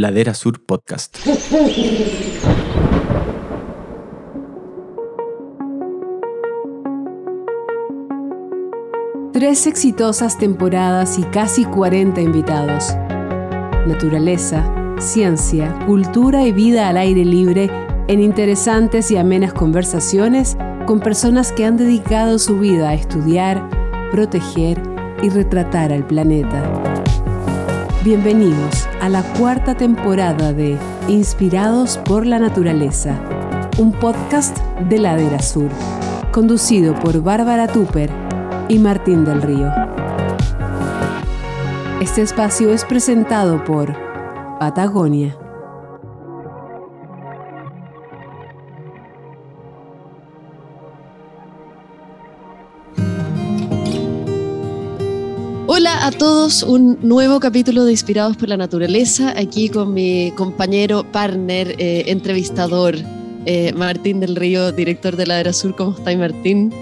Ladera Sur Podcast. Tres exitosas temporadas y casi 40 invitados. Naturaleza, ciencia, cultura y vida al aire libre en interesantes y amenas conversaciones con personas que han dedicado su vida a estudiar, proteger y retratar al planeta. Bienvenidos a la cuarta temporada de Inspirados por la Naturaleza, un podcast de Ladera Sur, conducido por Bárbara Tupper y Martín del Río. Este espacio es presentado por Patagonia. Todos, un nuevo capítulo de Inspirados por la Naturaleza, aquí con mi compañero, partner, eh, entrevistador, eh, Martín del Río, director de Ladera Sur. ¿Cómo está, Martín?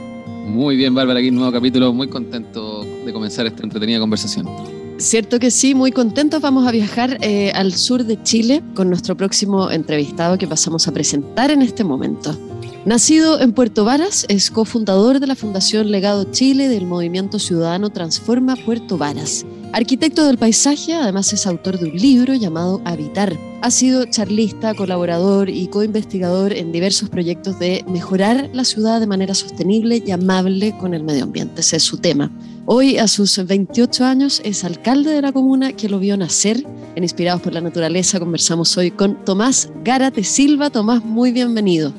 Muy bien, Bárbara, aquí un nuevo capítulo, muy contento de comenzar esta entretenida conversación. Cierto que sí, muy contentos. Vamos a viajar eh, al sur de Chile con nuestro próximo entrevistado que pasamos a presentar en este momento. Nacido en Puerto Varas, es cofundador de la Fundación Legado Chile del movimiento ciudadano Transforma Puerto Varas. Arquitecto del paisaje, además es autor de un libro llamado Habitar. Ha sido charlista, colaborador y coinvestigador en diversos proyectos de mejorar la ciudad de manera sostenible y amable con el medio ambiente. Ese es su tema. Hoy, a sus 28 años, es alcalde de la comuna que lo vio nacer. En Inspirados por la Naturaleza conversamos hoy con Tomás Gárate Silva. Tomás, muy bienvenido.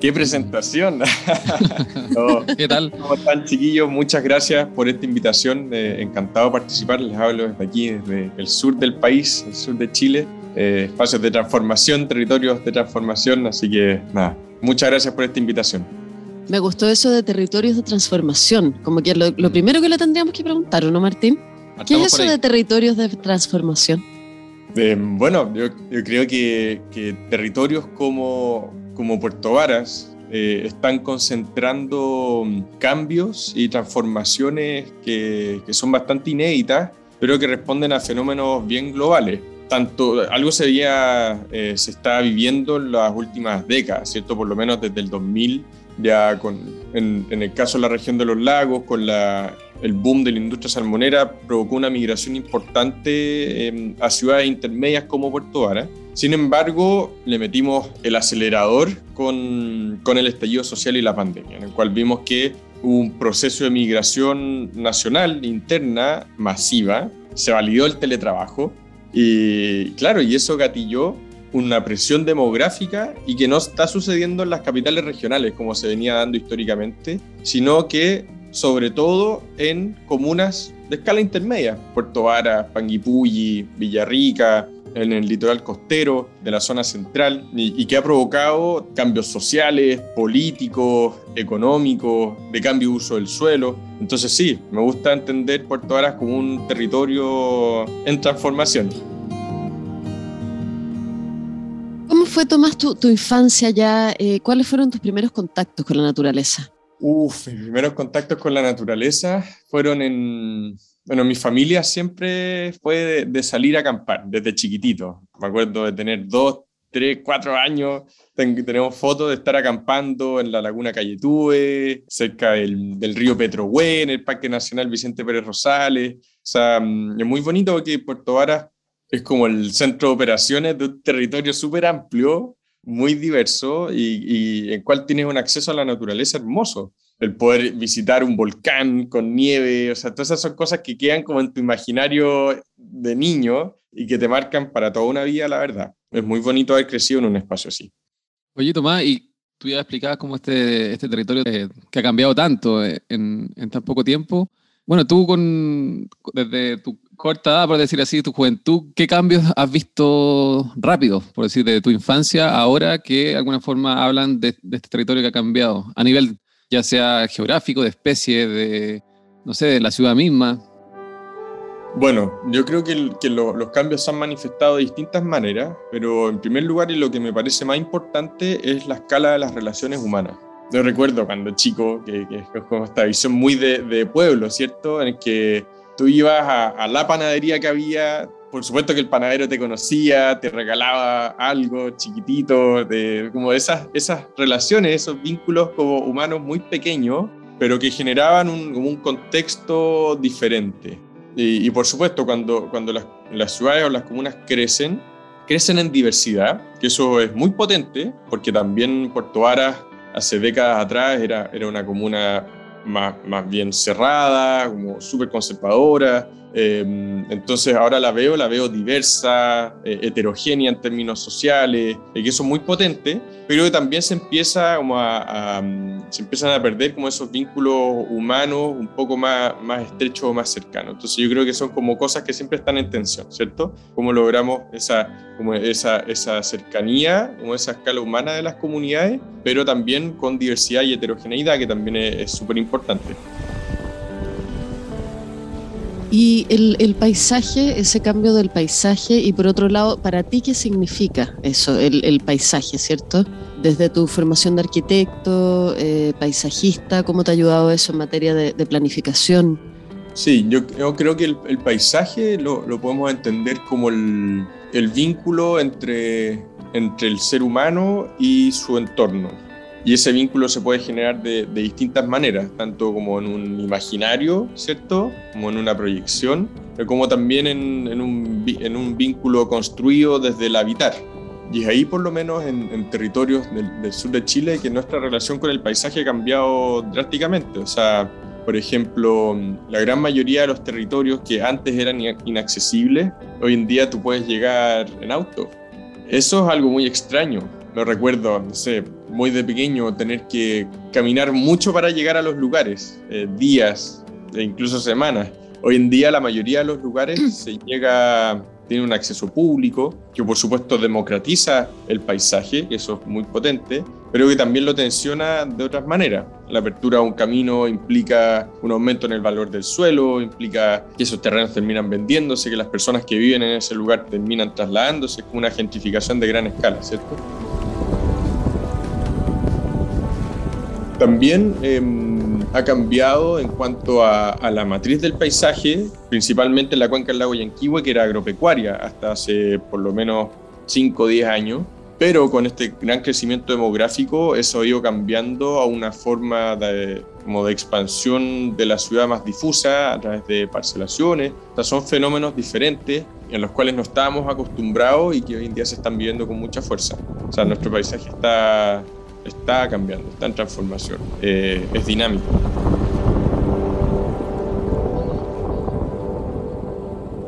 ¡Qué presentación! ¿Qué tal? ¿Cómo están, chiquillos? Muchas gracias por esta invitación. Eh, encantado de participar. Les hablo desde aquí, desde el sur del país, el sur de Chile. Eh, espacios de transformación, territorios de transformación. Así que, nada, muchas gracias por esta invitación. Me gustó eso de territorios de transformación. Como que lo, lo primero que le tendríamos que preguntar, ¿no, Martín? ¿Qué es eso de territorios de transformación? Eh, bueno, yo, yo creo que, que territorios como como Puerto Varas eh, están concentrando cambios y transformaciones que, que, son bastante inéditas, pero que responden a fenómenos bien globales. Tanto, algo se, veía, eh, se está viviendo en las últimas décadas, ¿cierto? Por lo menos desde el 2000, ya con, en, en el caso de la región de los lagos, con la, el boom de la industria salmonera, provocó una migración importante eh, a ciudades intermedias como Puerto Varas sin embargo, le metimos el acelerador con, el estallido social y la pandemia, en el cual vimos que un proceso de migración nacional, interna, masiva, se validó el teletrabajo y claro, y eso gatilló una presión demográfica y que no está sucediendo en las capitales regionales como se venía dando históricamente, sino que sobre todo en comunas de escala intermedia, Puerto Varas, Panguipulli, Villarrica, en el litoral costero de la zona central y, que ha provocado cambios sociales, políticos, económicos, de cambio de uso del suelo. Entonces sí, me gusta entender Puerto Varas como un territorio en transformación. ¿Cómo fue, Tomás, tu, tu infancia ya? Eh, ¿Cuáles fueron tus primeros contactos con la naturaleza? Uf, mis primeros contactos con la naturaleza fueron en, bueno, mi familia siempre fue de, salir a acampar desde chiquitito. Me acuerdo de tener dos, tres, cuatro años. tenemos fotos de estar acampando en la Laguna Cayetúe, cerca del, del río Petrohue, en el Parque Nacional Vicente Pérez Rosales. O sea, mm, es muy bonito porque Puerto Varas es como el centro de operaciones de un territorio súper amplio, muy diverso y, y en cual tienes un acceso a la naturaleza hermoso el poder visitar un volcán con nieve, o sea, todas esas son cosas que quedan como en tu imaginario de niño y que te marcan para toda una vida, la verdad. Es muy bonito haber crecido en un espacio así. Oye, Tomás, y tú ya explicabas cómo este, este territorio que, que ha cambiado tanto en, en, tan poco tiempo. Bueno, tú con, desde tu corta edad, por decir así, tu juventud, ¿qué cambios has visto rápido, por decir, de tu infancia ahora que de alguna forma hablan de, de este territorio que ha cambiado a nivel ya sea geográfico, de especie, de, no sé, de la ciudad misma? Bueno, yo creo que, que lo, los cambios se han manifestado de distintas maneras, pero en primer lugar y lo que me parece más importante es la escala de las relaciones humanas. Yo recuerdo cuando chico, que, es como esta visión muy de, pueblo, ¿cierto? En el que tú ibas a, la panadería que había por supuesto que el panadero te conocía, te regalaba algo chiquitito, de, como esas, esas relaciones, esos vínculos como humanos muy pequeños, pero que generaban un, como un contexto diferente. Y, por supuesto, cuando, cuando las, las ciudades o las comunas crecen, crecen en diversidad, que eso es muy potente, porque también Puerto Varas hace décadas atrás era, era una comuna más, más bien cerrada, como súper conservadora, Em, entonces ahora la veo, la veo diversa, eh, heterogénea en términos sociales, y que eso es muy potente, pero que también se empieza como a, mm, se empiezan a perder como esos vínculos humanos un poco más, más estrechos o más cercanos. Entonces yo creo que son como cosas que siempre están en tensión, ¿cierto? Cómo logramos esa, como esa, esa cercanía, como esa escala humana de las comunidades, pero también con diversidad y heterogeneidad, que también es súper importante. Y el, paisaje, ese cambio del paisaje, y por otro lado, ¿para ti qué significa eso, el, paisaje, cierto? Desde tu formación de arquitecto, eh, paisajista, ¿cómo te ha ayudado eso en materia de, planificación? Sí, yo, creo que el, paisaje lo, podemos entender como el, vínculo entre, entre el ser humano y su entorno. Y ese vínculo se puede generar de, distintas maneras, tanto como en un imaginario, ¿cierto? Como en una proyección, pero como también en, un, vínculo construido desde el habitar. Y es ahí, por lo menos, en, territorios del, sur de Chile, que nuestra relación con el paisaje ha cambiado drásticamente. O sea, por ejemplo, la gran mayoría de los territorios que antes eran inaccesibles, hoy en día tú puedes llegar en auto. Eso es algo muy extraño. Lo recuerdo, no sé, muy de pequeño, tener que caminar mucho para llegar a los lugares, eh, días e incluso semanas. Hoy en día la mayoría de los lugares se llega, tiene un acceso público, que por supuesto democratiza el paisaje, que eso es muy potente, pero que también lo tensiona de otras maneras. La apertura a un camino implica un aumento en el valor del suelo, implica que esos terrenos terminan vendiéndose, que las personas que viven en ese lugar terminan trasladándose, es como una gentrificación de gran escala, ¿cierto? También em, ha cambiado en cuanto a, la matriz del paisaje, principalmente en la cuenca del lago Yanquihue, que era agropecuaria hasta hace por lo menos 5 o 10 años. Pero con este gran crecimiento demográfico, eso ha ido cambiando a una forma de, como de expansión de la ciudad más difusa a través de parcelaciones. O son fenómenos diferentes en los cuales no estábamos acostumbrados y que hoy en día se están viviendo con mucha fuerza. O sea, nuestro paisaje está está cambiando, está en transformación, eh, es dinámico.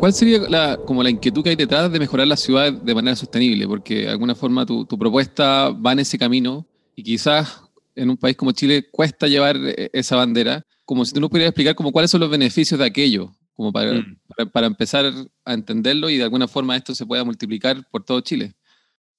¿Cuál sería la, como la inquietud que hay detrás de mejorar la ciudad de manera sostenible? Porque de alguna forma tu, propuesta va en ese camino y quizás en un país como Chile cuesta llevar e, esa bandera. Como si tú nos pudieras explicar como cuáles son los beneficios de aquello, como para, mm. para, empezar a entenderlo y de alguna forma esto se pueda multiplicar por todo Chile.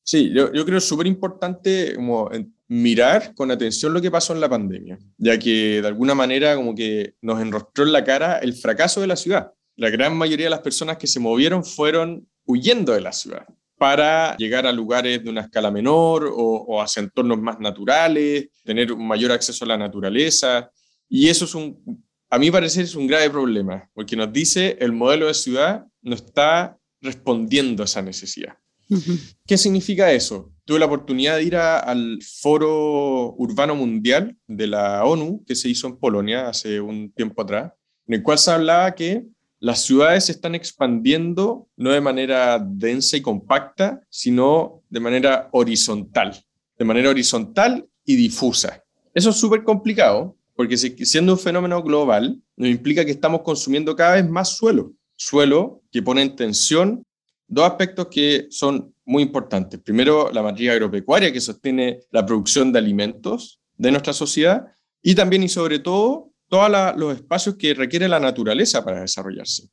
Sí, yo, yo creo súper importante como mirar con atención lo que pasó en la pandemia, ya que de alguna manera como que nos enrostró en la cara el fracaso de la ciudad. La gran mayoría de las personas que se movieron fueron huyendo de la ciudad para llegar a lugares de una escala menor o, o hacia entornos más naturales, tener un mayor acceso a la naturaleza. Y eso es un, a mí parecer, es un grave problema, porque nos dice el modelo de ciudad no está respondiendo a esa necesidad. ¿Qué significa eso? Tuve la oportunidad de ir al Foro Urbano Mundial de la ONU que se hizo en Polonia hace un tiempo atrás, en el cual se hablaba que las ciudades se están expandiendo no de manera densa y compacta, sino de manera horizontal, de manera horizontal y difusa. Eso es súper complicado, porque siendo un fenómeno global, nos implica que estamos consumiendo cada vez más suelo, suelo que pone en tensión dos aspectos que son muy importantes. Primero, la matriz agropecuaria que sostiene la producción de alimentos de nuestra sociedad y también y sobre todo todos los espacios que requiere la naturaleza para desarrollarse.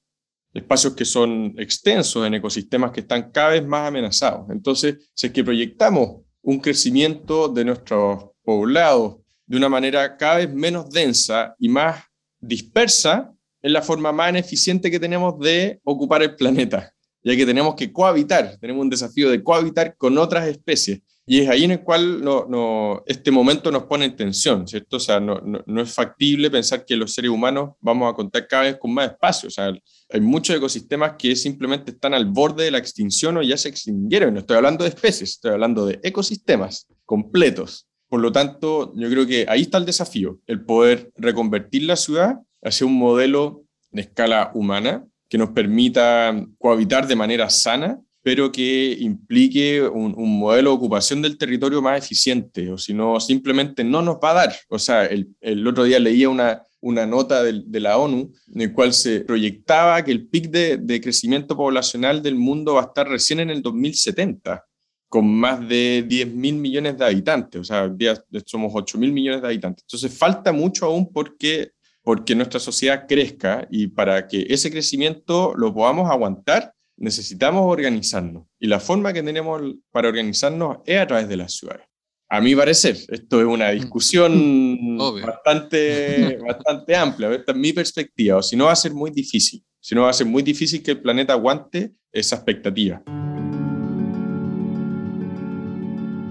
Espacios que son extensos en ecosistemas que están cada vez más amenazados. Entonces, si es que proyectamos un crecimiento de nuestros poblados de una manera cada vez menos densa y más dispersa, es la forma más eficiente que tenemos de ocupar el planeta ya que tenemos que cohabitar, tenemos un desafío de cohabitar con otras especies. Y es ahí en el cual no, este momento nos pone en tensión, ¿cierto? O sea, no, no, es factible pensar que los seres humanos vamos a contar cada vez con más espacio. O sea, hay muchos ecosistemas que simplemente están al borde de la extinción o ya se extinguieron. No estoy hablando de especies, estoy hablando de ecosistemas completos. Por lo tanto, yo creo que ahí está el desafío, el poder reconvertir la ciudad hacia un modelo de escala humana que nos permita cohabitar de manera sana pero que implique un, modelo de ocupación del territorio más eficiente, o si no, simplemente no nos va a dar. O sea, el, el otro día leía una, una nota de, la ONU en el cual se proyectaba que el pic de, crecimiento poblacional del mundo va a estar recién en el 2070, con más de 10 mil millones de habitantes, o sea, día somos 8 mil millones de habitantes. Entonces falta mucho aún porque, porque nuestra sociedad crezca y para que ese crecimiento lo podamos aguantar, necesitamos organizarnos y la forma que tenemos para organizarnos es a través de las ciudades. A mi parecer, esto es una mm. discusión bastante, bastante amplia, esta es mi perspectiva, o si no va a ser muy difícil, si no va a ser muy difícil que el planeta aguante esa expectativa.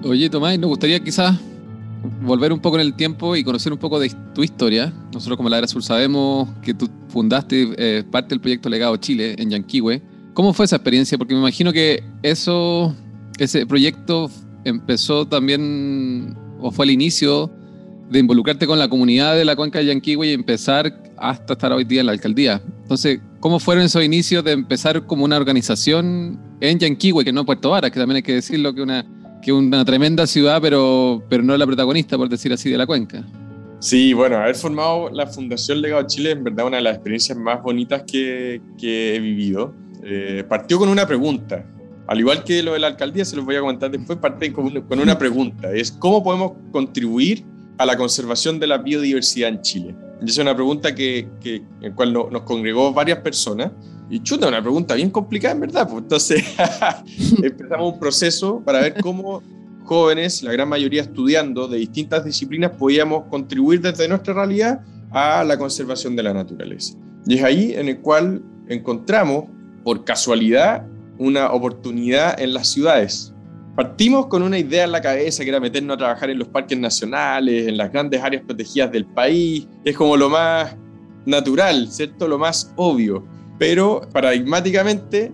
Oye, Tomás, nos gustaría quizás volver un poco en el tiempo y conocer un poco de tu historia. Nosotros como la Era Sur sabemos que tú fundaste eh, parte del proyecto Legado Chile en Yanquihue ¿Cómo fue esa experiencia? Porque me imagino que eso, ese proyecto empezó también, o fue el inicio de involucrarte con la comunidad de la cuenca de Yanquihue y empezar hasta estar hoy día en la alcaldía. Entonces, ¿cómo fueron esos inicios de empezar como una organización en Yanquihue, que no Puerto Varas, que también hay que decirlo que una que una tremenda ciudad, pero, pero no la protagonista, por decir así, de la cuenca? Sí, bueno, haber formado la Fundación Legado Chile es en verdad una de las experiencias más bonitas que, que he vivido. Eh, partió con una pregunta. Al igual que lo de la alcaldía, se los voy a comentar después, parte con, una pregunta. Es cómo podemos contribuir a la conservación de la biodiversidad en Chile. Y es una pregunta que, que en cual nos congregó varias personas. Y chuta, una pregunta bien complicada, en verdad. Pues entonces empezamos un proceso para ver cómo jóvenes, la gran mayoría estudiando de distintas disciplinas, podíamos contribuir desde nuestra realidad a la conservación de la naturaleza. Y es ahí en el cual encontramos por casualidad una oportunidad en las ciudades. Partimos con una idea en la cabeza que era meternos a trabajar en los parques nacionales, en las grandes áreas protegidas del país. Es como lo más natural, ¿cierto? Lo más obvio. Pero paradigmáticamente,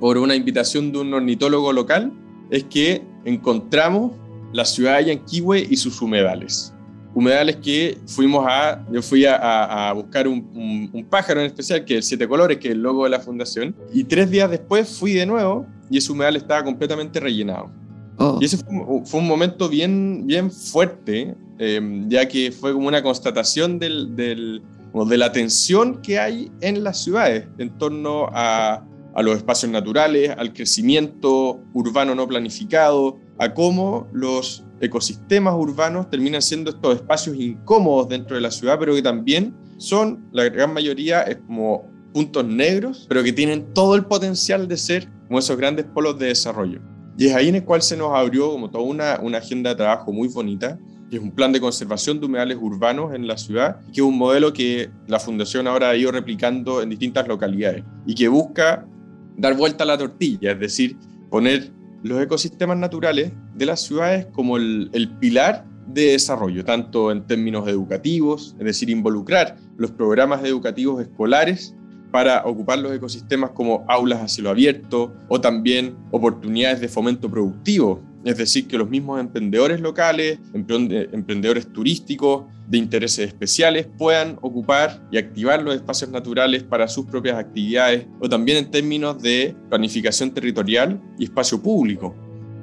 por una invitación de un ornitólogo local, es que encontramos la ciudad de Yanquihue y sus humedales humedales que fuimos a, yo fui a, buscar un, pájaro en especial, que es el Siete Colores, que es el logo de la fundación, y tres días después fui de nuevo y ese humedal estaba completamente rellenado. Oh. Y ese fue, un momento bien, bien fuerte, em, ya que fue como una constatación del, del, de la tensión que hay en las ciudades en torno a, a los espacios naturales, al crecimiento urbano no planificado, a cómo los ecosistemas urbanos terminan siendo estos espacios incómodos dentro de la ciudad, pero que también son, la gran mayoría, es como puntos negros, pero que tienen todo el potencial de ser como esos grandes polos de desarrollo. Y es ahí en el cual se nos abrió como toda una, una agenda de trabajo muy bonita, que es un plan de conservación de humedales urbanos en la ciudad, que es un modelo que la Fundación ahora ha ido replicando en distintas localidades y que busca dar vuelta a la tortilla, es decir, poner los ecosistemas naturales de las ciudades como el, pilar de desarrollo, tanto en términos educativos, es decir, involucrar los programas educativos escolares para ocupar los ecosistemas como aulas a cielo abierto o también oportunidades de fomento productivo, es decir, que los mismos emprendedores locales, emprendedores turísticos de intereses especiales puedan ocupar y activar los espacios naturales para sus propias actividades o también en términos de planificación territorial y espacio público.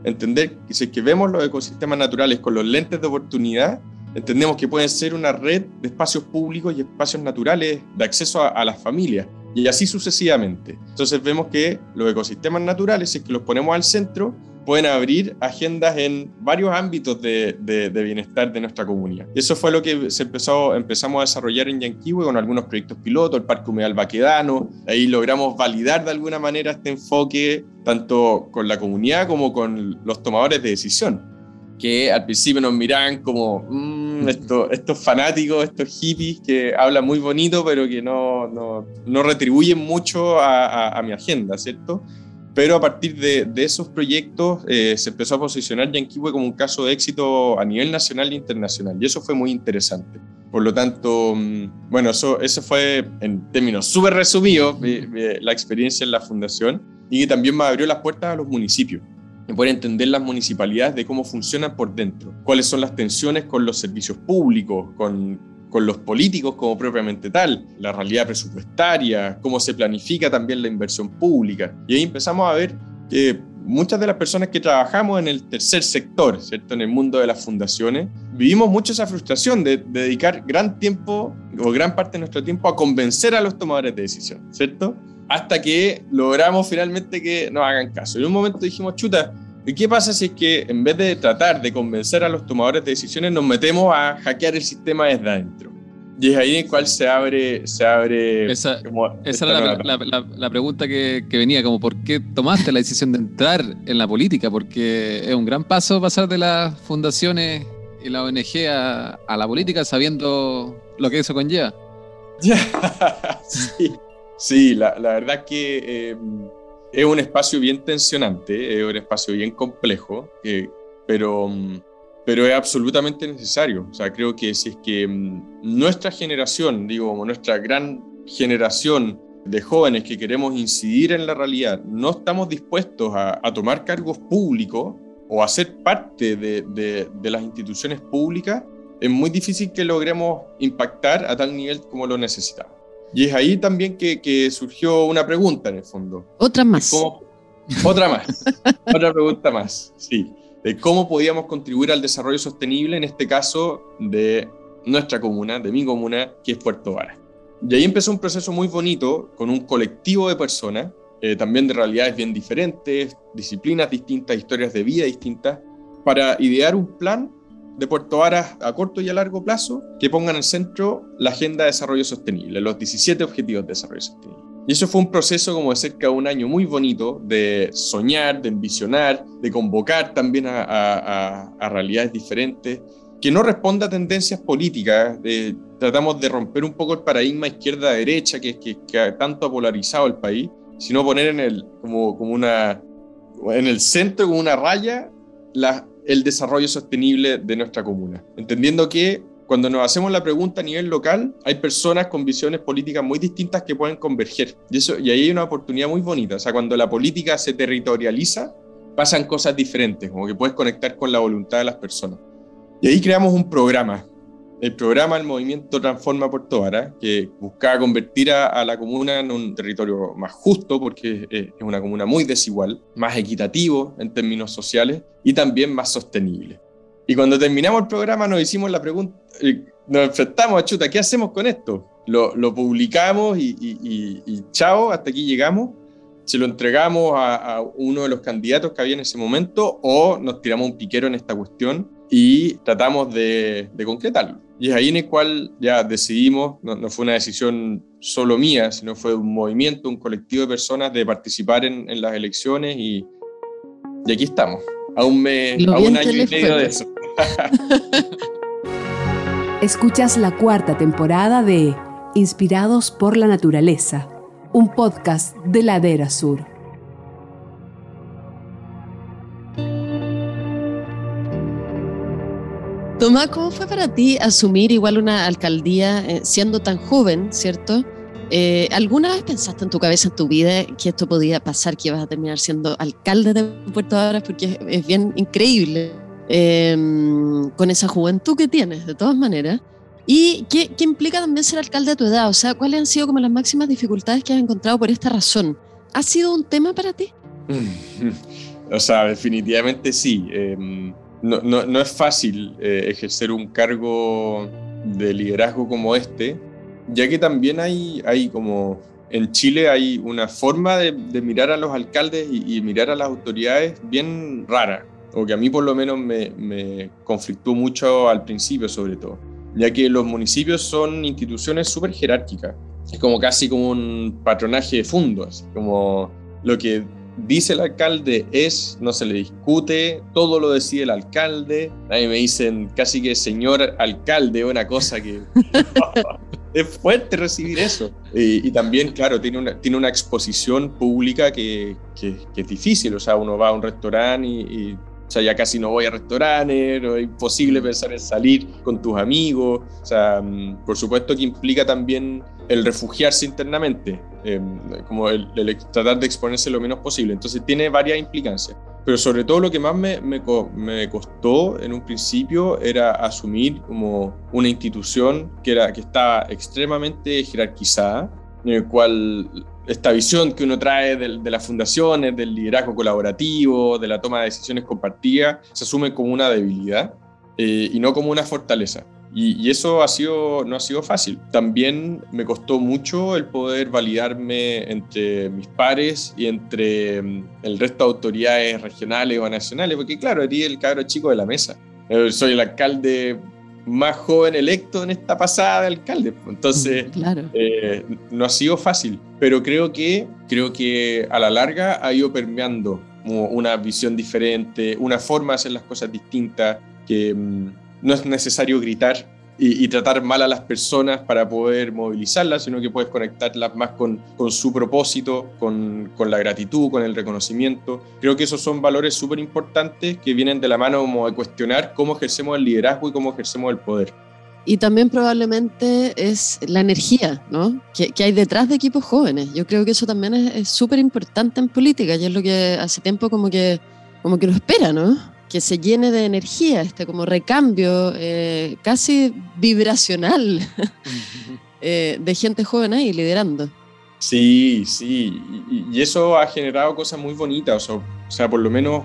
Entender que si que vemos los ecosistemas naturales con los lentes de oportunidad, entendemos que pueden ser una red de espacios públicos y espacios naturales de acceso a, a las familias y así sucesivamente. Entonces vemos que los ecosistemas naturales, si es que los ponemos al centro, pueden abrir agendas en varios ámbitos de, bienestar de nuestra comunidad. Eso fue lo que se empezó, empezamos a desarrollar en Yanquihue con algunos proyectos pilotos, el Parque Humedal Baquedano, ahí logramos validar de alguna manera este enfoque tanto con la comunidad como con los tomadores de decisión, que al principio nos miraban como mmm, estos fanáticos, estos hippies que hablan muy bonito pero que no, no, no retribuyen mucho a, a mi agenda, ¿cierto? Pero a partir de, esos proyectos eh, se empezó a posicionar Yanquihue como un caso de éxito a nivel nacional e internacional, y eso fue muy interesante. Por lo tanto, mm, bueno, eso, eso fue en términos súper resumidos la experiencia en la fundación y también me abrió las puertas a los municipios y poder entender las municipalidades de cómo funcionan por dentro, cuáles son las tensiones con los servicios públicos, con, con los políticos como propiamente tal, la realidad presupuestaria, cómo se planifica también la inversión pública. Y ahí empezamos a ver que muchas de las personas que trabajamos en el tercer sector, ¿cierto? En el mundo de las fundaciones, vivimos mucho esa frustración de, dedicar gran tiempo o gran parte de nuestro tiempo a convencer a los tomadores de decisión, ¿cierto? Hasta que logramos finalmente que nos hagan caso. En un momento dijimos, chuta, ¿y qué pasa si es que en vez de tratar de convencer a los tomadores de decisiones nos metemos a hackear el sistema desde adentro? Y es ahí en cual se abre. Se abre esa, esa era la, pregunta que, que, venía, como por qué tomaste la decisión de entrar en la política, porque es un gran paso pasar de las fundaciones y la ONG a, a la política sabiendo lo que eso conlleva. sí, sí la, verdad que em, es un espacio bien tensionante, es un espacio bien complejo, eh, pero em, pero es absolutamente necesario. O sea, creo que si es que mm, nuestra generación, digo, nuestra gran generación de jóvenes que queremos incidir en la realidad, no estamos dispuestos a, tomar cargos públicos o a ser parte de, de, las instituciones públicas, es muy difícil que logremos impactar a tal nivel como lo necesitamos. Y es ahí también que, que surgió una pregunta en el fondo. Otra más. Otra más. Otra pregunta más, sí de cómo podíamos contribuir al desarrollo sostenible, en este caso de nuestra comuna, de mi comuna, que es Puerto Vara. Y ahí empezó un proceso muy bonito con un colectivo de personas, eh, también de realidades bien diferentes, disciplinas distintas, historias de vida distintas, para idear un plan de Puerto Varas a corto y a largo plazo que pongan el centro la Agenda de Desarrollo Sostenible, los 17 Objetivos de Desarrollo Sostenible. Y eso fue un proceso como de cerca de un año muy bonito de soñar, de envisionar, de convocar también a, realidades diferentes, que no responda a tendencias políticas. tratamos de romper un poco el paradigma izquierda-derecha que, que, que, tanto ha polarizado el país, sino poner en el, como, como una, en el centro, como una raya, la, el desarrollo sostenible de nuestra comuna. Entendiendo que cuando nos hacemos la pregunta a nivel local, hay personas con visiones políticas muy distintas que pueden converger. Y, eso, y ahí hay una oportunidad muy bonita. O sea, cuando la política se territorializa, pasan cosas diferentes, como que puedes conectar con la voluntad de las personas. Y ahí creamos un programa, el programa El Movimiento Transforma Puerto Vara, que buscaba convertir a, la comuna en un territorio más justo, porque es, es una comuna muy desigual, más equitativo en términos sociales y también más sostenible. Y cuando terminamos el programa nos hicimos la pregunta, nos enfrentamos a chuta, ¿qué hacemos con esto? Lo, lo publicamos y, y, chao, hasta aquí llegamos. Se lo entregamos a, uno de los candidatos que había en ese momento o nos tiramos un piquero en esta cuestión y tratamos de, de concretarlo. Y es ahí en el cual ya decidimos, no, no, fue una decisión solo mía, sino fue un movimiento, un colectivo de personas de participar en, en las elecciones y, y aquí estamos, a un, mes, a un año y medio de eso. Escuchas la cuarta temporada de Inspirados por la Naturaleza, un podcast de Ladera Sur. Tomás, ¿cómo fue para ti asumir igual una alcaldía eh, siendo tan joven, cierto? Eh, ¿Alguna vez pensaste en tu cabeza, en tu vida, que esto podía pasar, que ibas a terminar siendo alcalde de Puerto Varas? Porque es bien increíble Em, con esa juventud que tienes, de todas maneras. ¿Y qué, implica también ser alcalde a tu edad? O sea, ¿cuáles han sido como las máximas dificultades que has encontrado por esta razón? ¿Ha sido un tema para ti? o sea, definitivamente sí. Em, no, no, no, es fácil eh, ejercer un cargo de liderazgo como este, ya que también hay, hay como en Chile hay una forma de, mirar a los alcaldes y, mirar a las autoridades bien rara o que a mí por lo menos me, me conflictó mucho al principio sobre todo, ya que los municipios son instituciones súper jerárquicas, es como casi como un patronaje de fondos, como lo que dice el alcalde es, no se le discute, todo lo decide el alcalde, a mí me dicen casi que señor alcalde, una cosa que... es fuerte recibir eso. Y, también, claro, tiene una, tiene una exposición pública que, que, es difícil. O sea, uno va a un restaurante y, o sea, ya casi no voy a restaurantes, es imposible pensar en salir con tus amigos. O sea, mm, por supuesto que implica también el refugiarse internamente, em, como el, tratar de exponerse lo menos posible. Entonces tiene varias implicancias. Pero sobre todo lo que más me, me, me, costó en un principio era asumir como una institución que, era, que estaba extremadamente jerarquizada, el cual esta visión que uno trae de, de las fundaciones, del liderazgo colaborativo, de la toma de decisiones compartidas, se asume como una debilidad eh, y no como una fortaleza. Y, eso ha sido, no ha sido fácil. También me costó mucho el poder validarme entre mis pares y entre mm, el resto de autoridades regionales o nacionales, porque claro, era el cabro chico de la mesa. Eh, soy el alcalde más joven electo en esta pasada de alcalde. Entonces, eh, no ha sido fácil, pero creo que, creo que a la larga ha ido permeando una visión diferente, una forma de hacer las cosas distintas, que mm, no es necesario gritar y, tratar mal a las personas para poder movilizarlas, sino que puedes conectarlas más con, con su propósito, con, con, la gratitud, con el reconocimiento. Creo que esos son valores súper importantes que vienen de la mano como de cuestionar cómo ejercemos el liderazgo y cómo ejercemos el poder. Y también probablemente es la energía ¿no? que, que hay detrás de equipos jóvenes. Yo creo que eso también es súper importante en política y es lo que hace tiempo como que, como que lo espera, ¿no? Que se llene de energía, este como recambio eh, casi vibracional eh, de gente joven ahí liderando. Sí, sí, y, eso ha generado cosas muy bonitas, o sea, por lo menos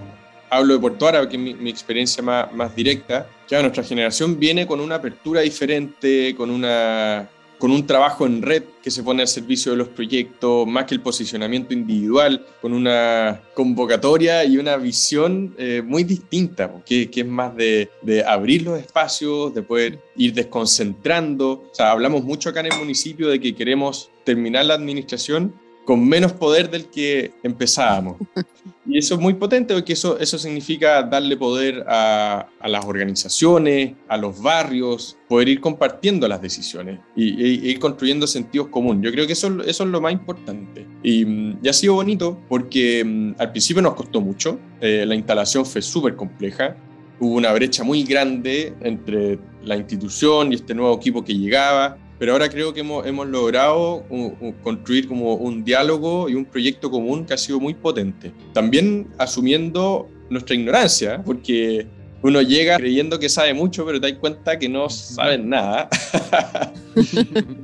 hablo de Puerto Árabe, que es mi, mi experiencia más, más directa, que nuestra generación viene con una apertura diferente, con una con un trabajo en red que se pone al servicio de los proyectos, más que el posicionamiento individual, con una convocatoria y una visión eh, muy distinta, que, que es más de, de, abrir los espacios, de poder ir desconcentrando. O sea, hablamos mucho acá en el municipio de que queremos terminar la administración con menos poder del que empezábamos. Y eso es muy potente porque eso, eso significa darle poder a, a las organizaciones, a los barrios, poder ir compartiendo las decisiones y, e, ir construyendo sentidos comunes. Yo creo que eso, eso es lo más importante. Y, mm, y ha sido bonito porque mm, al principio nos costó mucho, eh, la instalación fue súper compleja, hubo una brecha muy grande entre la institución y este nuevo equipo que llegaba pero ahora creo que hemos, hemos logrado construir como un diálogo y un proyecto común que ha sido muy potente. También asumiendo nuestra ignorancia, porque uno llega creyendo que sabe mucho, pero te das cuenta que no saben nada.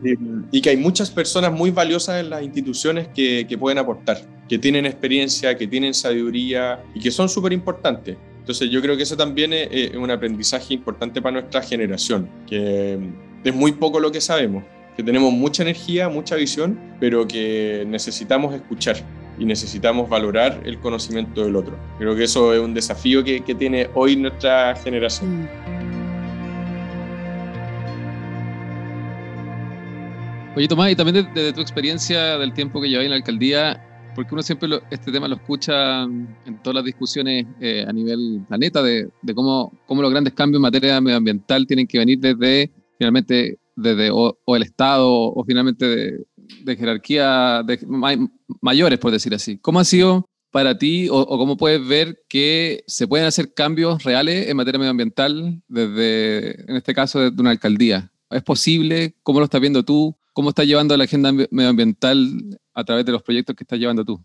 y, que hay muchas personas muy valiosas en las instituciones que, que pueden aportar, que tienen experiencia, que tienen sabiduría y que son súper importantes. Entonces yo creo que eso también es, un aprendizaje importante para nuestra generación, que es muy poco lo que sabemos, que tenemos mucha energía, mucha visión, pero que necesitamos escuchar y necesitamos valorar el conocimiento del otro. Creo que eso es un desafío que, tiene hoy nuestra generación. Mm. Oye, Tomás, y también desde, tu experiencia del tiempo que lleváis en la alcaldía, porque uno siempre este tema lo escucha en todas las discusiones eh, a nivel planeta de, cómo los grandes cambios en materia medioambiental tienen que venir desde finalmente desde o, el Estado o finalmente de, jerarquía de, mayores, por decir así. ¿Cómo ha sido para ti o, cómo puedes ver que se pueden hacer cambios reales en materia medioambiental desde, en este caso, desde una alcaldía? ¿Es posible? ¿Cómo lo estás viendo tú? ¿Cómo estás llevando la agenda medioambiental a través de los proyectos que estás llevando tú?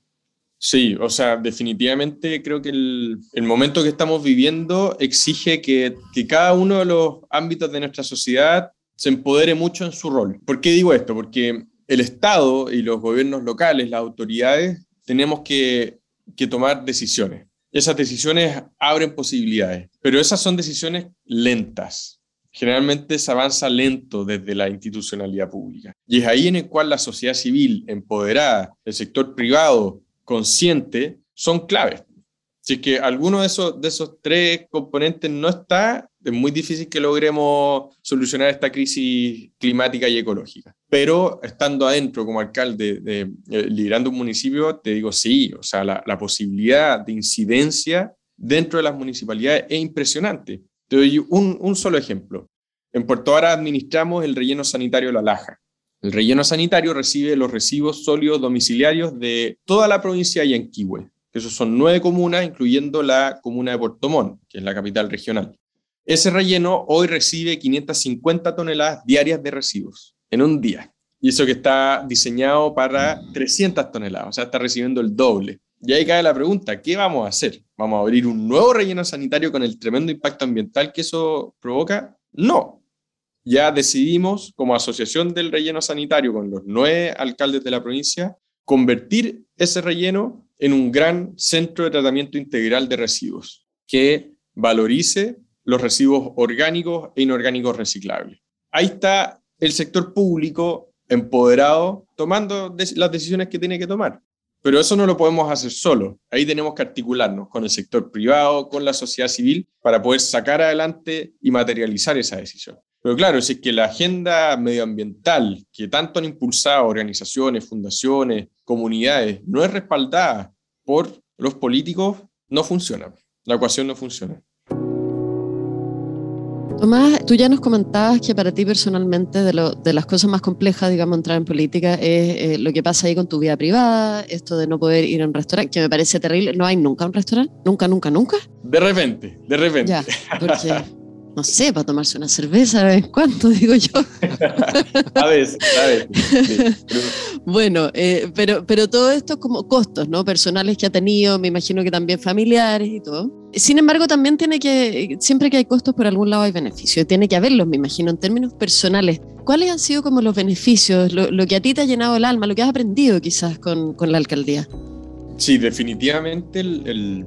Sí, o sea, definitivamente creo que el, momento que estamos viviendo exige que, que, cada uno de los ámbitos de nuestra sociedad se empodere mucho en su rol. ¿Por qué digo esto? Porque el Estado y los gobiernos locales, las autoridades, tenemos que, que tomar decisiones. Esas decisiones abren posibilidades, pero esas son decisiones lentas. Generalmente se avanza lento desde la institucionalidad pública. Y es ahí en el cual la sociedad civil empoderada, el sector privado, consciente son claves. Si que alguno de esos, de esos tres componentes no está, es muy difícil que logremos solucionar esta crisis climática y ecológica. Pero estando adentro como alcalde, de, eh, liderando un municipio, te digo sí, o sea, la, posibilidad de incidencia dentro de las municipalidades es impresionante. Te doy un, un solo ejemplo. En Puerto Vara administramos el relleno sanitario de La Laja. El relleno sanitario recibe los residuos sólidos domiciliarios de toda la provincia de Yanquihue, que esos son nueve comunas, incluyendo la comuna de Puerto Montt, que es la capital regional. Ese relleno hoy recibe 550 toneladas diarias de residuos en un día. Y eso que está diseñado para 300 toneladas, o sea, está recibiendo el doble. Y ahí cae la pregunta, ¿qué vamos a hacer? ¿Vamos a abrir un nuevo relleno sanitario con el tremendo impacto ambiental que eso provoca? No. Ya decidimos, como asociación del relleno sanitario, con los nueve alcaldes de la provincia, convertir ese relleno en un gran centro de tratamiento integral de residuos que valorice los residuos orgánicos e inorgánicos reciclables. Ahí está el sector público empoderado tomando las decisiones que tiene que tomar. Pero eso no lo podemos hacer solo. Ahí tenemos que articularnos con el sector privado, con la sociedad civil, para poder sacar adelante y materializar esa decisión. Pero claro, si es que la agenda medioambiental que tanto han impulsado organizaciones, fundaciones, comunidades, no es respaldada por los políticos, no funciona. La ecuación no funciona. Tomás, tú ya nos comentabas que para ti personalmente de, lo, de las cosas más complejas, digamos, entrar en política es eh, lo que pasa ahí con tu vida privada, esto de no poder ir a un restaurante, que me parece terrible. ¿No hay nunca un restaurante? ¿Nunca, nunca, nunca? De repente, de repente. Ya, porque no sé, para tomarse una cerveza de vez en cuando, digo yo. a veces, a veces. bueno, eh, pero, pero todo esto es como costos, ¿no? Personales que ha tenido, me imagino que también familiares y todo. Sin embargo, también tiene que, siempre que hay costos, por algún lado hay beneficios. Tiene que haberlos, me imagino, en términos personales. ¿Cuáles han sido como los beneficios, lo, que a ti te ha llenado el alma, lo que has aprendido quizás con, con la alcaldía? Sí, definitivamente el el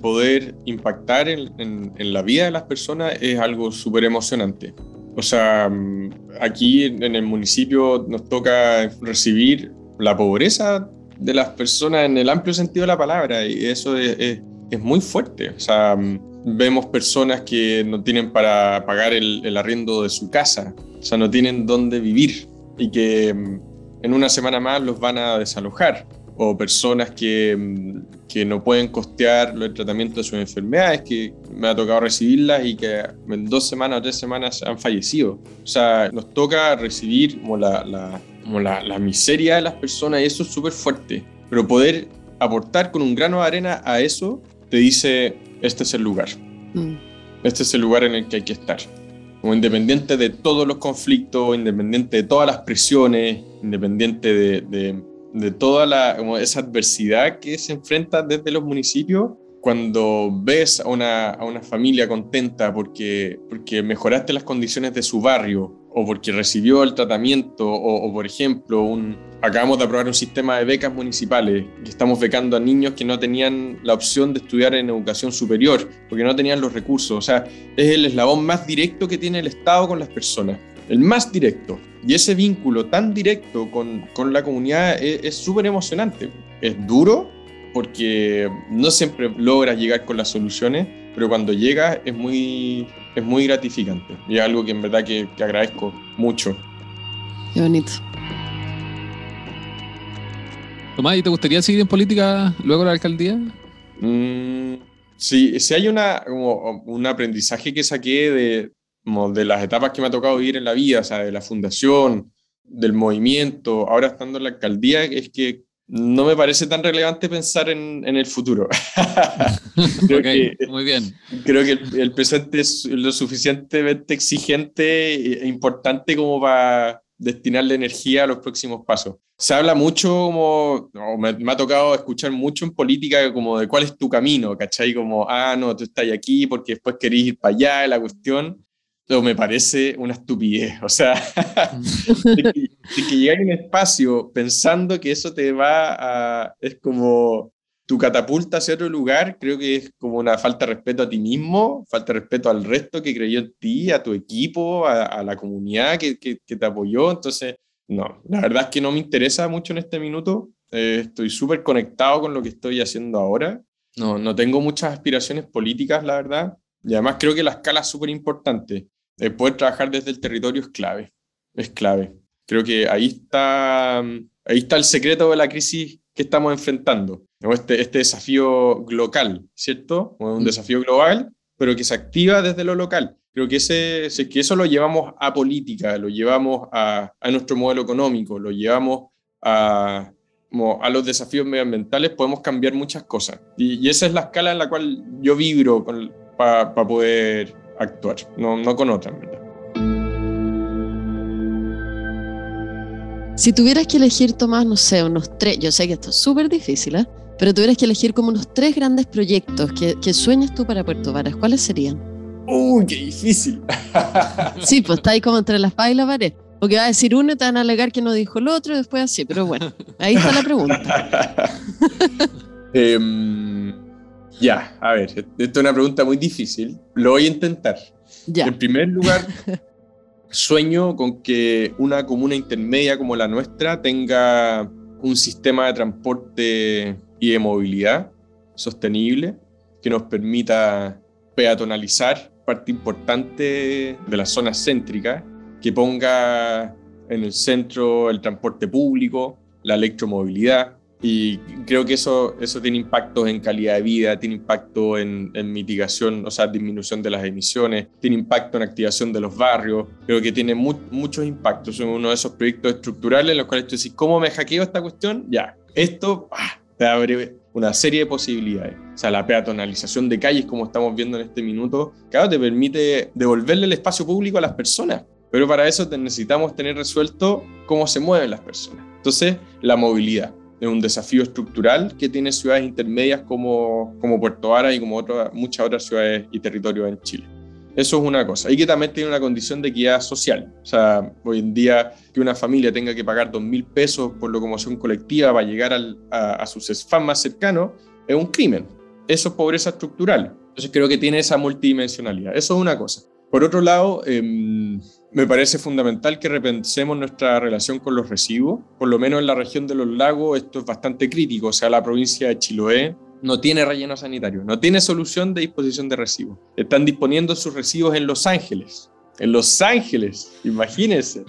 poder impactar en, la vida de las personas es algo súper emocionante. O sea, mm, aquí en el municipio nos toca recibir la pobreza de las personas en el amplio sentido de la palabra y eso es, muy fuerte. O sea, mm, vemos personas que no tienen para pagar el, el, arriendo de su casa, o sea, no tienen dónde vivir y que mm, en una semana más los van a desalojar o personas que, mm, que, no pueden costear el tratamiento de sus enfermedades, que me ha tocado recibirlas y que en dos semanas o tres semanas han fallecido. O sea, nos toca recibir como la, la como la, la, miseria de las personas y eso es súper fuerte. Pero poder aportar con un grano de arena a eso te dice, este es el lugar. Mm. Este es el lugar en el que hay que estar. Como independiente de todos los conflictos, independiente de todas las presiones, independiente de, de de toda la, esa adversidad que se enfrenta desde los municipios, cuando ves a una, a una familia contenta porque, porque mejoraste las condiciones de su barrio o porque recibió el tratamiento o, por ejemplo, un, acabamos de aprobar un sistema de becas municipales y estamos becando a niños que no tenían la opción de estudiar en educación superior porque no tenían los recursos. O sea, es el eslabón más directo que tiene el Estado con las personas el más directo. Y ese vínculo tan directo con, con la comunidad es súper emocionante. Es duro porque no siempre logras llegar con las soluciones, pero cuando llegas es muy, es muy gratificante. Y es algo que en verdad que, que agradezco mucho. Qué bonito. Tomás, ¿y te gustaría seguir en política luego de la alcaldía? Mm, sí, si hay una, como un aprendizaje que saqué de, de las etapas que me ha tocado vivir en la vida, o sea, de la fundación, del movimiento, ahora estando en la alcaldía, es que no me parece tan relevante pensar en, el futuro. muy bien. Creo que el, presente es lo suficientemente exigente e importante como para destinarle energía a los próximos pasos. Se habla mucho, como, me, me, ha tocado escuchar mucho en política, como de cuál es tu camino, ¿cachai? Como, ah, no, tú estás aquí porque después querés ir para allá, la cuestión me parece una estupidez. O sea, de que, llegar a un espacio pensando que eso te va a. es como tu catapulta hacia otro lugar, creo que es como una falta de respeto a ti mismo, falta de respeto al resto que creyó en ti, a tu equipo, a, la comunidad que, que, te apoyó. Entonces, no, la verdad es que no me interesa mucho en este minuto. Eh, estoy súper conectado con lo que estoy haciendo ahora. No, no tengo muchas aspiraciones políticas, la verdad. Y además creo que la escala es súper importante. El poder trabajar desde el territorio es clave, es clave. Creo que ahí está, ahí está el secreto de la crisis que estamos enfrentando. Este, este desafío local, ¿cierto? Un mm. desafío global, pero que se activa desde lo local. Creo que, ese, que eso lo llevamos a política, lo llevamos a, a nuestro modelo económico, lo llevamos a, a los desafíos medioambientales, podemos cambiar muchas cosas. Y, esa es la escala en la cual yo vibro para poder actuar, no, no con otra, verdad. Si tuvieras que elegir, Tomás, no sé, unos tres, yo sé que esto es súper difícil, ¿eh? pero tuvieras que elegir como unos tres grandes proyectos que, que sueñas tú para Puerto Varas, ¿cuáles serían? ¡Uy, qué difícil! sí, pues está ahí como entre las espada y la pared. Porque va a decir uno y te van a alegar que no dijo el otro y después así, pero bueno, ahí está la pregunta. Em, ya, a ver, esta es una pregunta muy difícil. Lo voy a intentar. Ya. En primer lugar, sueño con que una comuna intermedia como la nuestra tenga un sistema de transporte y de movilidad sostenible que nos permita peatonalizar parte importante de las zonas céntricas, que ponga en el centro el transporte público, la electromovilidad, y creo que eso, eso tiene impactos en calidad de vida, tiene impacto en, mitigación, o sea, disminución de las emisiones, tiene impacto en activación de los barrios. Creo que tiene muchos impactos. Es uno de esos proyectos estructurales en los cuales tú decís, ¿cómo me hackeo esta cuestión? Ya, esto ah, te abre una serie de posibilidades. O sea, la peatonalización de calles, como estamos viendo en este minuto, claro, te permite devolverle el espacio público a las personas. Pero para eso necesitamos tener resuelto cómo se mueven las personas. Entonces, la movilidad es un desafío estructural que tiene ciudades intermedias como, como Puerto Vara y como muchas otras ciudades y territorios en Chile. Eso es una cosa. Y que también tiene una condición de equidad social. O sea, hoy en día que una familia tenga que pagar dos mil pesos por locomoción colectiva para llegar a, sus SFAM más cercanos es un crimen. Eso es pobreza estructural. Entonces creo que tiene esa multidimensionalidad. Eso es una cosa. Por otro lado, em, me parece fundamental que repensemos nuestra relación con los residuos. Por lo menos en la región de los lagos esto es bastante crítico. O sea, la provincia de Chiloé no tiene relleno sanitario, no tiene solución de disposición de residuos. Están disponiendo sus residuos en Los Ángeles. En Los Ángeles, imagínense.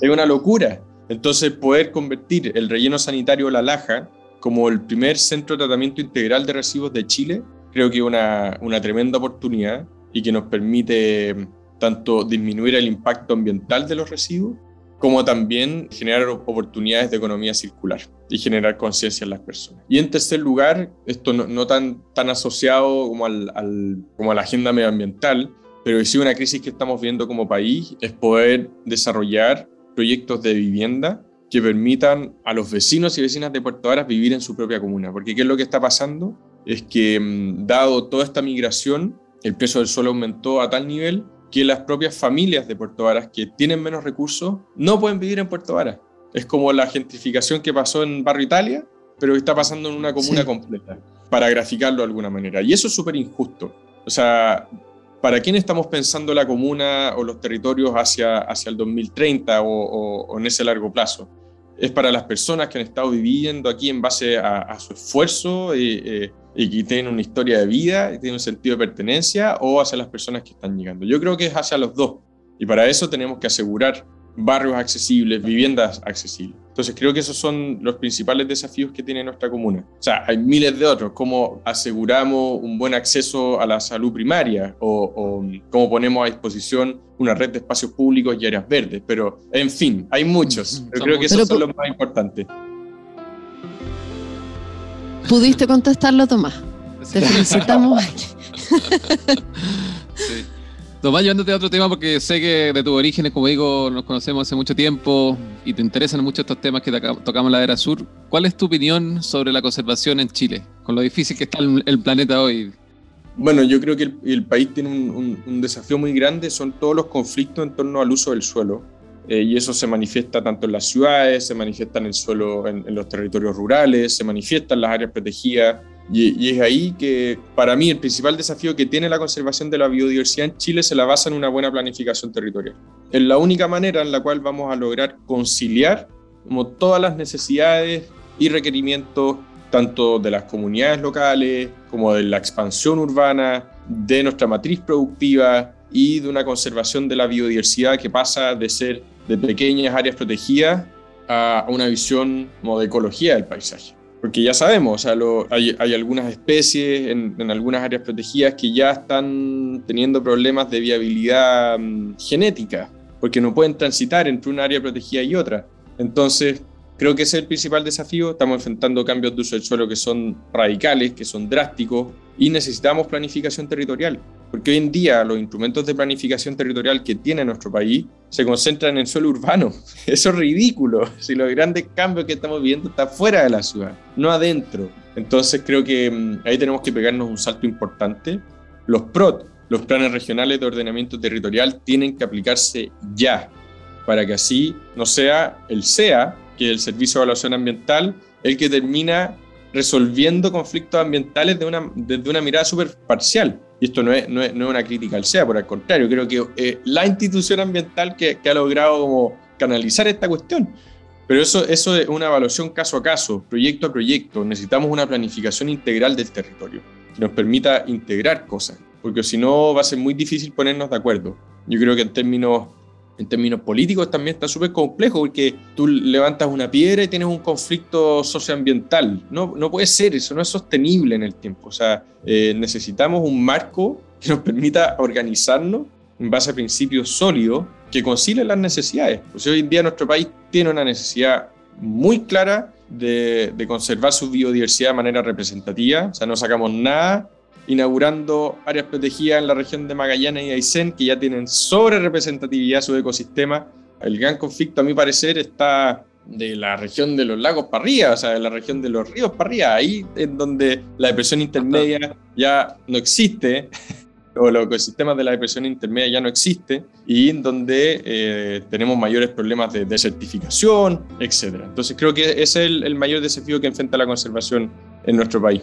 Es una locura. Entonces, poder convertir el relleno sanitario La Laja como el primer centro de tratamiento integral de residuos de Chile, creo que es una, una tremenda oportunidad y que nos permite tanto disminuir el impacto ambiental de los residuos, como también generar oportunidades de economía circular y generar conciencia en las personas. Y en tercer lugar, esto no, tan, tan asociado como, al, como a la agenda medioambiental, pero sí una crisis que estamos viendo como país, es poder desarrollar proyectos de vivienda que permitan a los vecinos y vecinas de Puerto Varas vivir en su propia comuna. Porque ¿qué es lo que está pasando? Es que mm, dado toda esta migración, el precio del suelo aumentó a tal nivel que las propias familias de Puerto Varas que tienen menos recursos no pueden vivir en Puerto Varas. Es como la gentrificación que pasó en Barrio Italia, pero que está pasando en una comuna completa, para graficarlo de alguna manera. Y eso es súper injusto. O sea, ¿para quién estamos pensando la comuna o los territorios hacia, hacia el 2030 o, en ese largo plazo? ¿Es para las personas que han estado viviendo aquí en base a, su esfuerzo? Eh, eh, y que tienen una historia de vida y tienen un sentido de pertenencia o hacia las personas que están llegando. Yo creo que es hacia los dos. Y para eso tenemos que asegurar barrios accesibles, viviendas accesibles. Entonces creo que esos son los principales desafíos que tiene nuestra comuna. O sea, hay miles de otros, como aseguramos un buen acceso a la salud primaria o, o cómo ponemos a disposición una red de espacios públicos y áreas verdes, pero en fin, hay muchos. Yo creo que esos son los más importantes. Pudiste contestarlo, Tomás. Te felicitamos. sí. Tomás, llevándote a otro tema porque sé que de tus orígenes, como digo, nos conocemos hace mucho tiempo y te interesan mucho estos temas que tocamos en la era sur. ¿Cuál es tu opinión sobre la conservación en Chile, con lo difícil que está el, planeta hoy? Bueno, yo creo que el, país tiene un, desafío muy grande, son todos los conflictos en torno al uso del suelo. Eh, y eso se manifiesta tanto en las ciudades, se manifiesta en el suelo, en, los territorios rurales, se manifiesta en las áreas protegidas. Y, es ahí que para mí el principal desafío que tiene la conservación de la biodiversidad en Chile se la basa en una buena planificación territorial. Es la única manera en la cual vamos a lograr conciliar como todas las necesidades y requerimientos tanto de las comunidades locales como de la expansión urbana, de nuestra matriz productiva y de una conservación de la biodiversidad que pasa de ser de pequeñas áreas protegidas a una visión como de ecología del paisaje. porque ya sabemos, o hay, algunas especies en, algunas áreas protegidas que ya están teniendo problemas de viabilidad mm, genética, porque no pueden transitar entre una área protegida y otra. Entonces, creo que ese es el principal desafío. Estamos enfrentando cambios de uso del suelo que son radicales, que son drásticos, y necesitamos planificación territorial, porque hoy en día los instrumentos de planificación territorial que tiene nuestro país se concentran en suelo urbano. Eso es ridículo, si los grandes cambios que estamos viendo están fuera de la ciudad, no adentro. Entonces creo que mm, ahí tenemos que pegarnos un salto importante. Los PROT, los planes regionales de ordenamiento territorial, tienen que aplicarse ya, para que así no sea el SEA, que es el Servicio de Evaluación Ambiental, el que termina resolviendo conflictos ambientales una, desde una mirada súper parcial. Y esto no es, no, es, no es, una crítica al SEA, por el contrario, creo que eh, la institución ambiental que, que, ha logrado como canalizar esta cuestión. Pero eso, eso es una evaluación caso a caso, proyecto a proyecto. Necesitamos una planificación integral del territorio que nos permita integrar cosas, porque si no va a ser muy difícil ponernos de acuerdo. Yo creo que en términos en términos políticos también está súper complejo porque tú levantas una piedra y tienes un conflicto socioambiental. No, no puede ser, eso no es sostenible en el tiempo. O sea, eh, necesitamos un marco que nos permita organizarnos en base a principios sólidos que concilien las necesidades. Pues hoy en día nuestro país tiene una necesidad muy clara de, de conservar su biodiversidad de manera representativa. O sea, no sacamos nada inaugurando áreas protegidas en la región de Magallanes y Aysén, que ya tienen sobre representatividad su ecosistema. El gran conflicto, a mi parecer, está de la región de los lagos para arriba, o sea, de la región de los ríos para arriba, ahí en donde la depresión intermedia ya no existe, o los ecosistemas de la depresión intermedia ya no existe, y en donde eh, tenemos mayores problemas de desertificación, etc. Entonces creo que ese es el, el mayor desafío que enfrenta la conservación en nuestro país.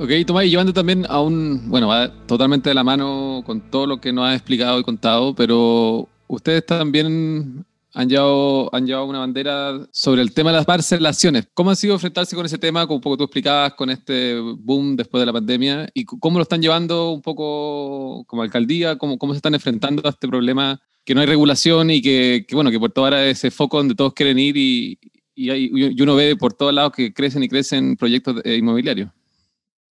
Ok, Tomás, y llevando también a un, bueno, va totalmente de la mano con todo lo que nos has explicado y contado, pero ustedes también han llevado, han llevado una bandera sobre el tema de las parcelaciones. ¿Cómo ha sido enfrentarse con ese tema, como un poco tú explicabas, con este boom después de la pandemia? ¿Y cómo lo están llevando un poco como alcaldía? ¿Cómo, cómo se están enfrentando a este problema que no hay regulación y que, bueno, que por toda es ese foco donde todos quieren ir y, y, hay, y uno ve por todos lados que crecen y crecen proyectos inmobiliarios?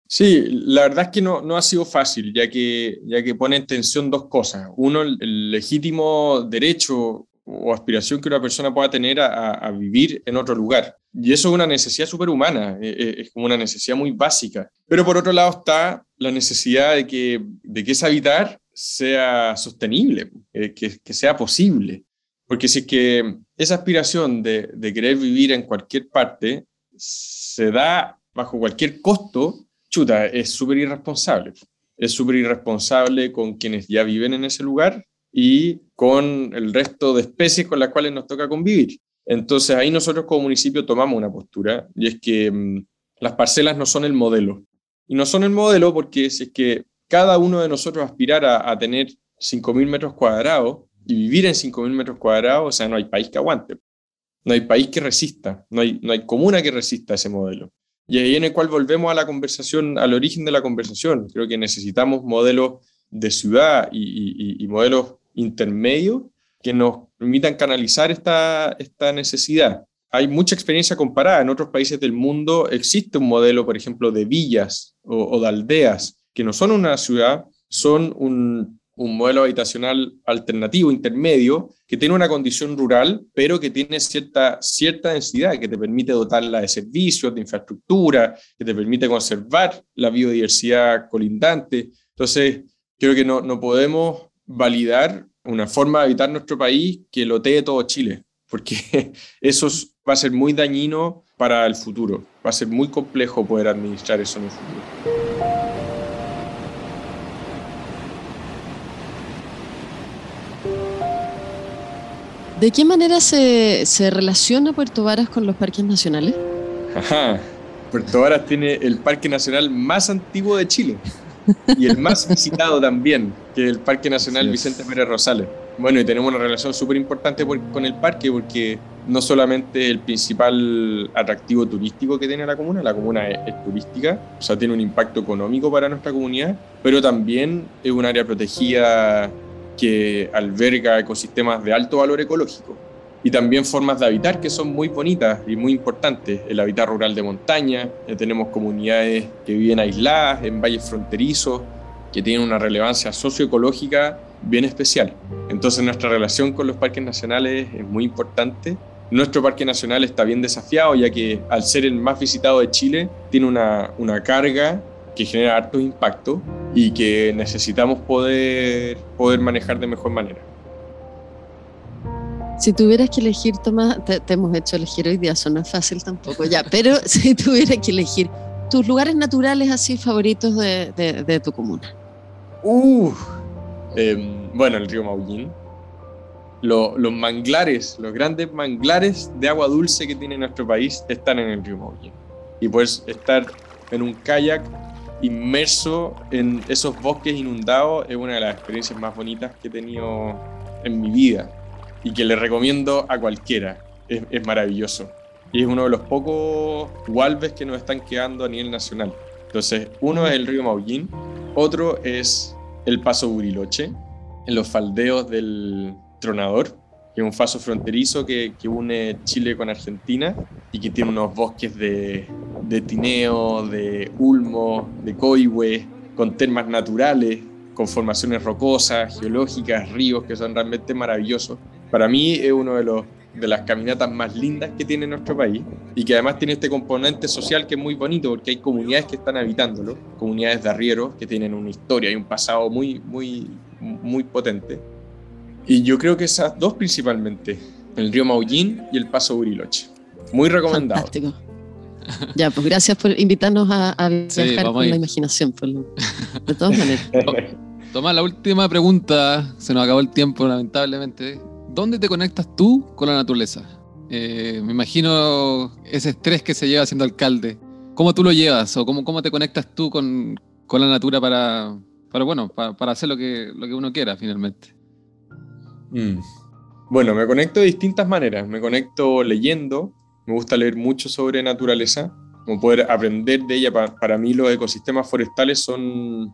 Sí, la verdad es que no, no ha sido fácil, ya que, ya que pone en tensión dos cosas. Uno, el, legítimo derecho o aspiración que una persona pueda tener a, vivir en otro lugar. Y eso es una necesidad superhumana, es, e, es, como una necesidad muy básica. Pero por otro lado está la necesidad de que, de que ese habitar sea sostenible, eh, que, que, sea posible. Porque si es que esa aspiración de, de querer vivir en cualquier parte se da bajo cualquier costo, chuta, es súper irresponsable. Es súper irresponsable con quienes ya viven en ese lugar y con el resto de especies con las cuales nos toca convivir. Entonces ahí nosotros como municipio tomamos una postura y es que mmm, las parcelas no son el modelo. Y no son el modelo porque si es que cada uno de nosotros aspirara a tener 5.000 metros cuadrados y vivir en 5.000 metros cuadrados, o sea, no hay país que aguante. No hay país que resista, no hay, no hay comuna que resista ese modelo. Y ahí en el cual volvemos a la conversación, al origen de la conversación. Creo que necesitamos modelos de ciudad y, modelos intermedios que nos permitan canalizar esta, esta necesidad. Hay mucha experiencia comparada. En otros países del mundo existe un modelo, por ejemplo, de villas o de aldeas, que no son una ciudad, son un, un modelo habitacional alternativo, intermedio, que tiene una condición rural, pero que tiene cierta, cierta densidad, que te permite dotarla de servicios, de infraestructura, que te permite conservar la biodiversidad colindante. Entonces, creo que no, no podemos validar una forma de habitar nuestro país que lotee todo Chile, porque eso va a ser muy dañino para el futuro. Va a ser muy complejo poder administrar eso en el futuro. ¿De qué manera se, se, relaciona Puerto Varas con los parques nacionales? Ajá. Puerto Varas tiene el parque nacional más antiguo de Chile y el más visitado también, que es el Parque Nacional Vicente Pérez Rosales. Bueno, y tenemos una relación súper importante con el parque porque no solamente el principal atractivo turístico que tiene la comuna, la comuna es, es, turística, o sea, tiene un impacto económico para nuestra comunidad, pero también es un área protegida que alberga ecosistemas de alto valor ecológico. y también formas de habitar que son muy bonitas y muy importantes. El habitar rural de montaña, tenemos comunidades que viven aisladas en valles fronterizos, que tienen una relevancia socioecológica bien especial. Entonces nuestra relación con los parques nacionales es muy importante. Nuestro parque nacional está bien desafiado ya que al ser el más visitado de Chile tiene una, una carga que genera harto impacto y que necesitamos poder, poder manejar de mejor manera. Si tuvieras que elegir, Tomás, te, hemos hecho elegir hoy día, eso no es fácil tampoco ya, pero si tuvieras que elegir tus lugares naturales así favoritos de, tu comuna. Uh, bueno, el río Maullín. los manglares, los grandes manglares de agua dulce que tiene nuestro país están en el río Maullín. Y puedes estar en un kayak inmerso en esos bosques inundados es una de las experiencias más bonitas que he tenido en mi vida y que le recomiendo a cualquiera. Es, maravilloso. Y es uno de los pocos walves que nos están quedando a nivel nacional. Entonces, uno es el río Maullín, otro es el Paso Buriloche, en los faldeos del Tronador, que es un paso fronterizo que, que, une Chile con Argentina y que tiene unos bosques de, de tineo, de ulmo, de coihue, con termas naturales, con formaciones rocosas, geológicas, ríos que son realmente maravillosos para mí es uno de los de las caminatas más lindas que tiene nuestro país y que además tiene este componente social que es muy bonito porque hay comunidades que están habitándolo, comunidades de arrieros que tienen una historia y un pasado muy, muy, muy potente. Y yo creo que esas dos principalmente, el río Maullín y el Paso Buriloche. Muy recomendado. Fantástico. Ya, pues gracias por invitarnos a, viajar con la imaginación, de todas maneras. Toma la última pregunta, se nos acabó el tiempo lamentablemente. ¿dónde te conectas tú con la naturaleza? Eh, me imagino ese estrés que se lleva siendo alcalde. ¿Cómo tú lo llevas o cómo, cómo te conectas tú con, con la natura para, para bueno, para, hacer lo que, lo que uno quiera finalmente? Mm. Bueno, me conecto de distintas maneras. Me conecto leyendo, me gusta leer mucho sobre naturaleza, como poder aprender de ella. Para, para mí los ecosistemas forestales son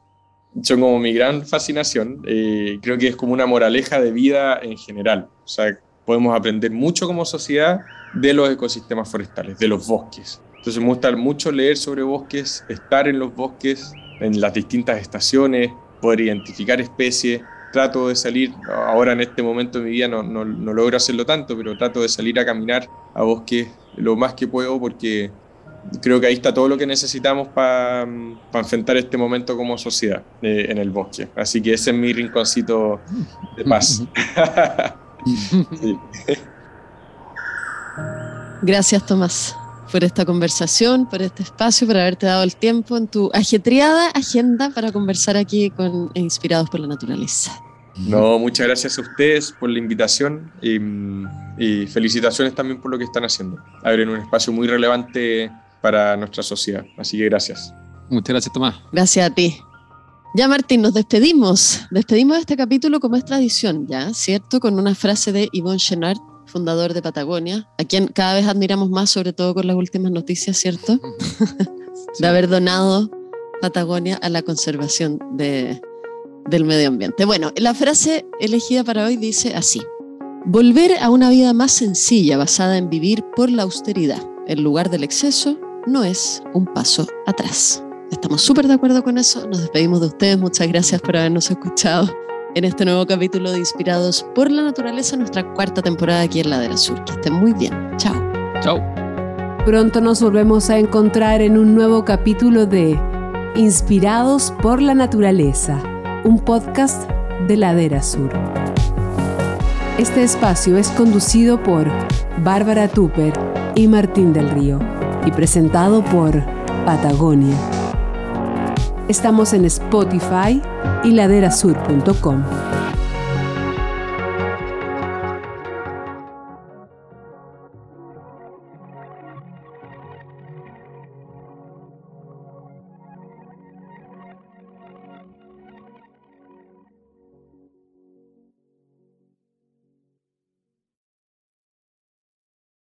son como mi gran fascinación. Eh, creo que es como una moraleja de vida en general. O sea, podemos aprender mucho como sociedad de los ecosistemas forestales, de los bosques. Entonces me gusta mucho leer sobre bosques, estar en los bosques, en las distintas estaciones, poder identificar especies. Trato de salir, ahora en este momento de mi vida no, no, no logro hacerlo tanto, pero trato de salir a caminar a bosques lo más que puedo porque creo que ahí está todo lo que necesitamos para enfrentar este momento como sociedad eh, en el bosque. Así que ese es mi rinconcito de paz. Gracias, Tomás, por esta conversación, por este espacio, por haberte dado el tiempo en tu ajetreada agenda para conversar aquí con Inspirados por la Naturaleza. No, muchas gracias a ustedes por la invitación y, y felicitaciones también por lo que están haciendo. Abren un espacio muy relevante para nuestra sociedad. Así que gracias. Muchas gracias, Tomás. Gracias a ti. Ya, Martín, nos despedimos. Despedimos de este capítulo como es tradición, ¿ya? ¿Cierto? Con una frase de Yvonne Chenard, fundador de Patagonia, a quien cada vez admiramos más, sobre todo con las últimas noticias, ¿cierto? de haber donado Patagonia a la conservación de, del medio ambiente. Bueno, la frase elegida para hoy dice así. Volver a una vida más sencilla basada en vivir por la austeridad, en lugar del exceso, no es un paso atrás. Estamos súper de acuerdo con eso. Nos despedimos de ustedes. Muchas gracias por habernos escuchado en este nuevo capítulo de Inspirados por la Naturaleza, nuestra cuarta temporada aquí en la de la Sur. Que estén muy bien. Chao. Chao. Pronto nos volvemos a encontrar en un nuevo capítulo de Inspirados por la Naturaleza, un podcast de Ladera Sur. Este espacio es conducido por Bárbara Tupper y Martín del Río y presentado por Patagonia. Estamos en Spotify y laderasur.com.